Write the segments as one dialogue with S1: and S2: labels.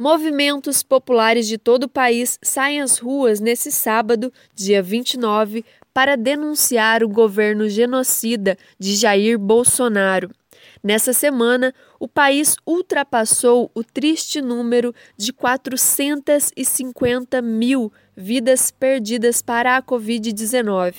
S1: Movimentos populares de todo o país saem às ruas nesse sábado, dia 29, para denunciar o governo genocida de Jair Bolsonaro. Nessa semana, o país ultrapassou o triste número de 450 mil vidas perdidas para a Covid-19.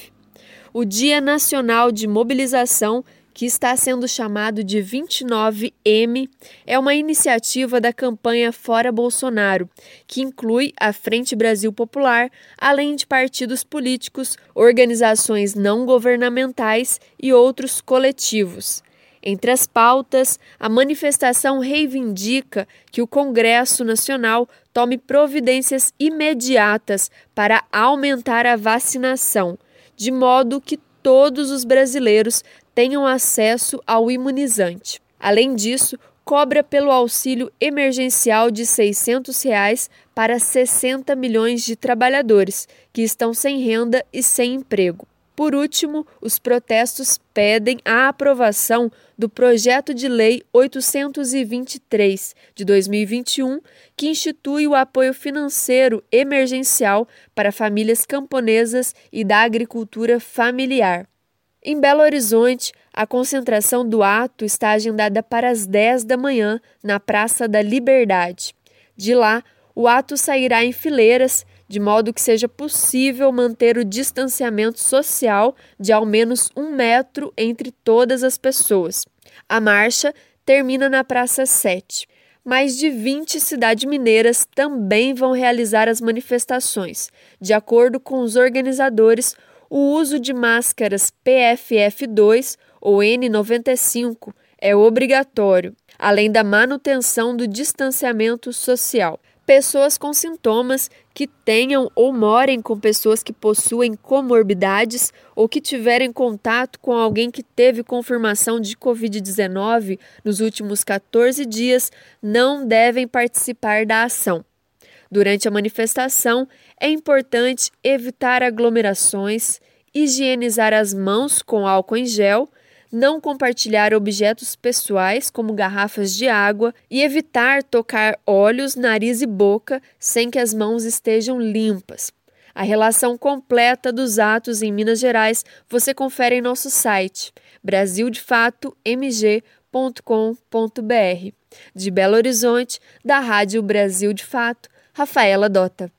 S1: O Dia Nacional de Mobilização que está sendo chamado de 29M, é uma iniciativa da campanha Fora Bolsonaro, que inclui a Frente Brasil Popular, além de partidos políticos, organizações não governamentais e outros coletivos. Entre as pautas, a manifestação reivindica que o Congresso Nacional tome providências imediatas para aumentar a vacinação, de modo que todos os brasileiros tenham acesso ao imunizante. Além disso, cobra pelo auxílio emergencial de 600 reais para 60 milhões de trabalhadores que estão sem renda e sem emprego. Por último, os protestos pedem a aprovação do projeto de lei 823 de 2021, que institui o apoio financeiro emergencial para famílias camponesas e da agricultura familiar. Em Belo Horizonte, a concentração do ato está agendada para as 10 da manhã na Praça da Liberdade. De lá, o ato sairá em fileiras, de modo que seja possível manter o distanciamento social de ao menos um metro entre todas as pessoas. A marcha termina na Praça 7. Mais de 20 cidades mineiras também vão realizar as manifestações. De acordo com os organizadores, o uso de máscaras PFF2 ou N95 é obrigatório, além da manutenção do distanciamento social. Pessoas com sintomas que tenham ou morem com pessoas que possuem comorbidades ou que tiverem contato com alguém que teve confirmação de Covid-19 nos últimos 14 dias não devem participar da ação. Durante a manifestação, é importante evitar aglomerações, higienizar as mãos com álcool em gel, não compartilhar objetos pessoais como garrafas de água e evitar tocar olhos, nariz e boca sem que as mãos estejam limpas. A relação completa dos atos em Minas Gerais você confere em nosso site brasildefatomg.com.br. De Belo Horizonte, da Rádio Brasil de Fato, Rafaela Dota.